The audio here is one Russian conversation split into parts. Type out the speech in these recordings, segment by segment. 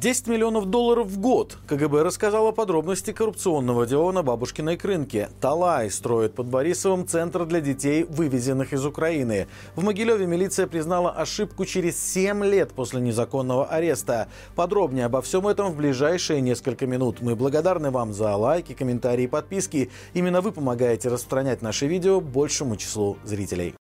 10 миллионов долларов в год. КГБ рассказала подробности коррупционного дела на Бабушкиной крынке. Талай строит под Борисовым центр для детей, вывезенных из Украины. В Могилеве милиция признала ошибку через 7 лет после незаконного ареста. Подробнее обо всем этом в ближайшие несколько минут. Мы благодарны вам за лайки, комментарии подписки. Именно вы помогаете распространять наши видео большему числу зрителей.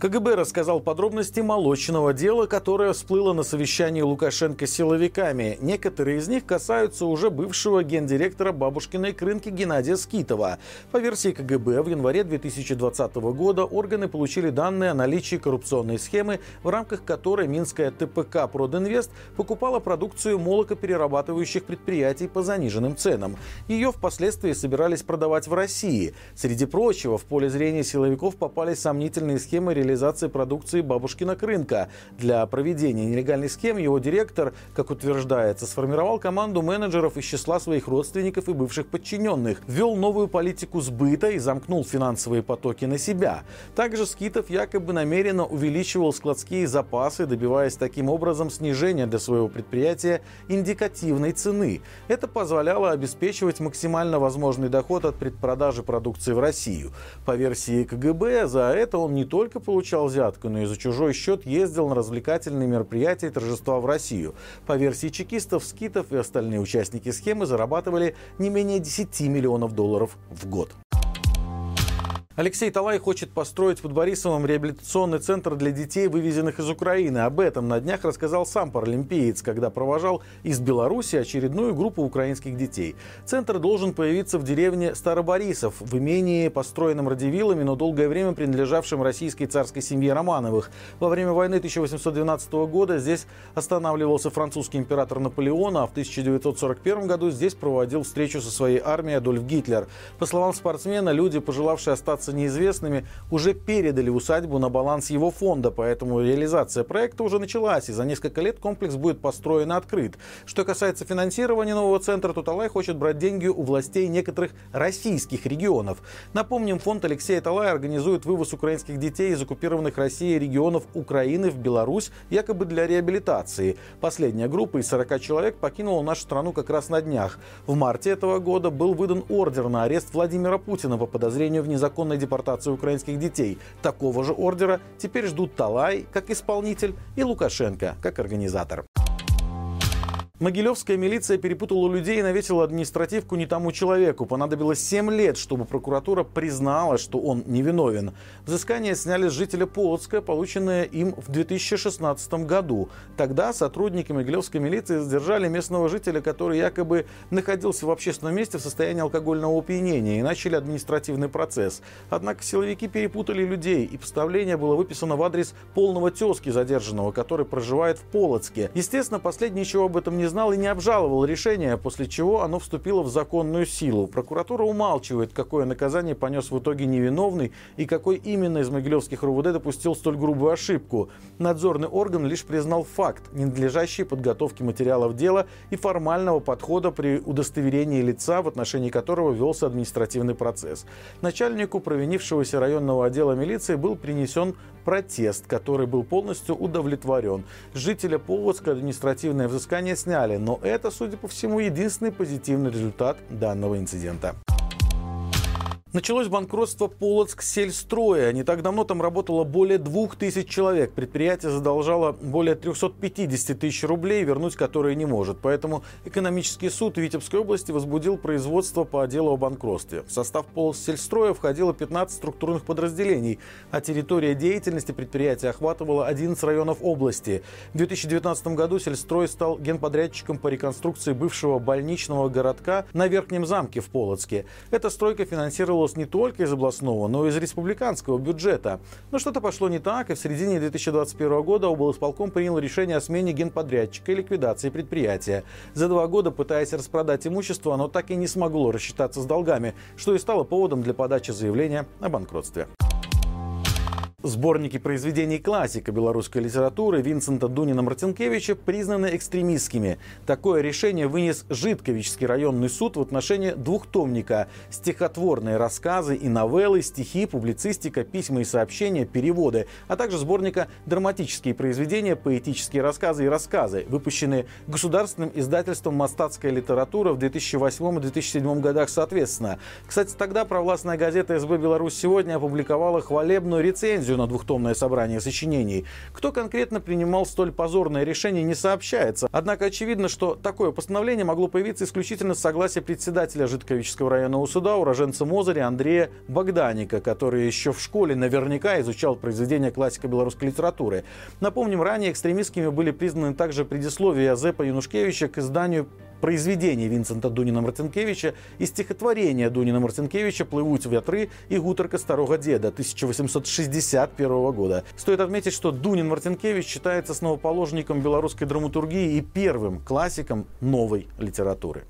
КГБ рассказал подробности молочного дела, которое всплыло на совещании Лукашенко с силовиками. Некоторые из них касаются уже бывшего гендиректора бабушкиной крынки Геннадия Скитова. По версии КГБ, в январе 2020 года органы получили данные о наличии коррупционной схемы, в рамках которой Минская ТПК «Продинвест» покупала продукцию молокоперерабатывающих предприятий по заниженным ценам. Ее впоследствии собирались продавать в России. Среди прочего, в поле зрения силовиков попали сомнительные схемы реализации реализации продукции бабушкина рынка. Для проведения нелегальной схемы его директор, как утверждается, сформировал команду менеджеров из числа своих родственников и бывших подчиненных, ввел новую политику сбыта и замкнул финансовые потоки на себя. Также Скитов якобы намеренно увеличивал складские запасы, добиваясь таким образом снижения для своего предприятия индикативной цены. Это позволяло обеспечивать максимально возможный доход от предпродажи продукции в Россию. По версии КГБ, за это он не только получил получал взятку, но и за чужой счет ездил на развлекательные мероприятия и торжества в Россию. По версии чекистов, скитов и остальные участники схемы зарабатывали не менее 10 миллионов долларов в год. Алексей Талай хочет построить под Борисовым реабилитационный центр для детей, вывезенных из Украины. Об этом на днях рассказал сам паралимпиец, когда провожал из Беларуси очередную группу украинских детей. Центр должен появиться в деревне Староборисов, в имении, построенном радивилами, но долгое время принадлежавшем российской царской семье Романовых. Во время войны 1812 года здесь останавливался французский император Наполеон, а в 1941 году здесь проводил встречу со своей армией Адольф Гитлер. По словам спортсмена, люди, пожелавшие остаться остаться неизвестными, уже передали усадьбу на баланс его фонда, поэтому реализация проекта уже началась, и за несколько лет комплекс будет построен и открыт. Что касается финансирования нового центра, то Талай хочет брать деньги у властей некоторых российских регионов. Напомним, фонд Алексея Талая организует вывоз украинских детей из оккупированных Россией регионов Украины в Беларусь, якобы для реабилитации. Последняя группа из 40 человек покинула нашу страну как раз на днях. В марте этого года был выдан ордер на арест Владимира Путина по подозрению в незаконной депортации украинских детей. Такого же ордера теперь ждут Талай как исполнитель и Лукашенко как организатор. Могилевская милиция перепутала людей и навесила административку не тому человеку. Понадобилось 7 лет, чтобы прокуратура признала, что он невиновен. Взыскание сняли с жителя Полоцка, полученное им в 2016 году. Тогда сотрудники Могилевской милиции задержали местного жителя, который якобы находился в общественном месте в состоянии алкогольного опьянения и начали административный процесс. Однако силовики перепутали людей, и поставление было выписано в адрес полного тезки задержанного, который проживает в Полоцке. Естественно, последний ничего об этом не знал и не обжаловал решение, после чего оно вступило в законную силу. Прокуратура умалчивает, какое наказание понес в итоге невиновный и какой именно из могилевских РУВД допустил столь грубую ошибку. Надзорный орган лишь признал факт ненадлежащей подготовки материалов дела и формального подхода при удостоверении лица, в отношении которого велся административный процесс. Начальнику провинившегося районного отдела милиции был принесен протест, который был полностью удовлетворен. Жителя Полоцка административное взыскание сняли, но это, судя по всему, единственный позитивный результат данного инцидента. Началось банкротство Полоцк сельстроя. Не так давно там работало более двух тысяч человек. Предприятие задолжало более 350 тысяч рублей, вернуть которые не может. Поэтому экономический суд Витебской области возбудил производство по делу о банкротстве. В состав Полоцк сельстроя входило 15 структурных подразделений, а территория деятельности предприятия охватывала 11 районов области. В 2019 году сельстрой стал генподрядчиком по реконструкции бывшего больничного городка на Верхнем замке в Полоцке. Эта стройка финансировала финансировалось не только из областного, но и из республиканского бюджета. Но что-то пошло не так, и в середине 2021 года облсполком принял решение о смене генподрядчика и ликвидации предприятия. За два года, пытаясь распродать имущество, оно так и не смогло рассчитаться с долгами, что и стало поводом для подачи заявления о банкротстве. Сборники произведений классика белорусской литературы Винсента Дунина-Мартинкевича признаны экстремистскими. Такое решение вынес Житковичский районный суд в отношении двухтомника «Стихотворные рассказы и новеллы, стихи, публицистика, письма и сообщения, переводы», а также сборника «Драматические произведения, поэтические рассказы и рассказы», выпущенные государственным издательством «Мостатская литература» в 2008 и 2007 годах соответственно. Кстати, тогда провластная газета «СБ Беларусь сегодня» опубликовала хвалебную рецензию на двухтомное собрание сочинений. Кто конкретно принимал столь позорное решение, не сообщается. Однако очевидно, что такое постановление могло появиться исключительно с согласия председателя Житковического районного суда, уроженца Мозыря Андрея Богданика, который еще в школе наверняка изучал произведения классика белорусской литературы. Напомним, ранее экстремистскими были признаны также предисловия Зепа Янушкевича к изданию произведения Винсента Дуніна Марцинкевича и стихотворения Дуніна Марцинкевича «Плывут ветры» и «Гутарка старого деда» 1861 года. Стоит отметить, что Дунин Марцинкевич считается основоположником белорусской драматургии и первым классиком новой литературы.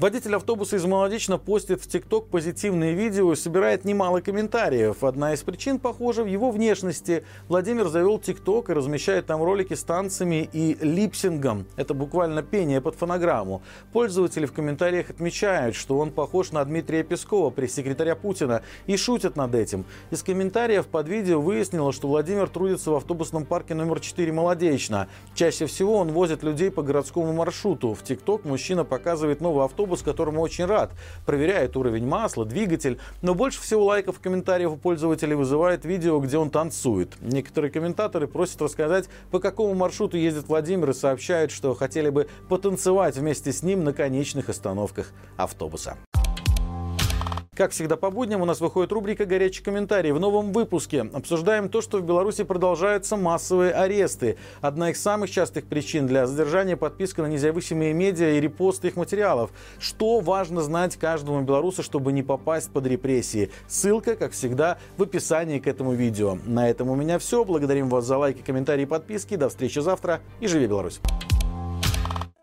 Водитель автобуса из Молодечно постит в ТикТок позитивные видео и собирает немало комментариев. Одна из причин, похожа в его внешности. Владимир завел ТикТок и размещает там ролики с танцами и липсингом. Это буквально пение под фонограмму. Пользователи в комментариях отмечают, что он похож на Дмитрия Пескова, пресс-секретаря Путина, и шутят над этим. Из комментариев под видео выяснилось, что Владимир трудится в автобусном парке номер 4 Молодечно. Чаще всего он возит людей по городскому маршруту. В ТикТок мужчина показывает новый автобус автобус, которому очень рад. Проверяет уровень масла, двигатель. Но больше всего лайков и комментариев у пользователей вызывает видео, где он танцует. Некоторые комментаторы просят рассказать, по какому маршруту ездит Владимир и сообщают, что хотели бы потанцевать вместе с ним на конечных остановках автобуса. Как всегда по будням у нас выходит рубрика «Горячий комментарий». В новом выпуске обсуждаем то, что в Беларуси продолжаются массовые аресты. Одна из самых частых причин для задержания – подписка на независимые медиа и репост их материалов. Что важно знать каждому белорусу, чтобы не попасть под репрессии? Ссылка, как всегда, в описании к этому видео. На этом у меня все. Благодарим вас за лайки, комментарии и подписки. До встречи завтра и живи Беларусь!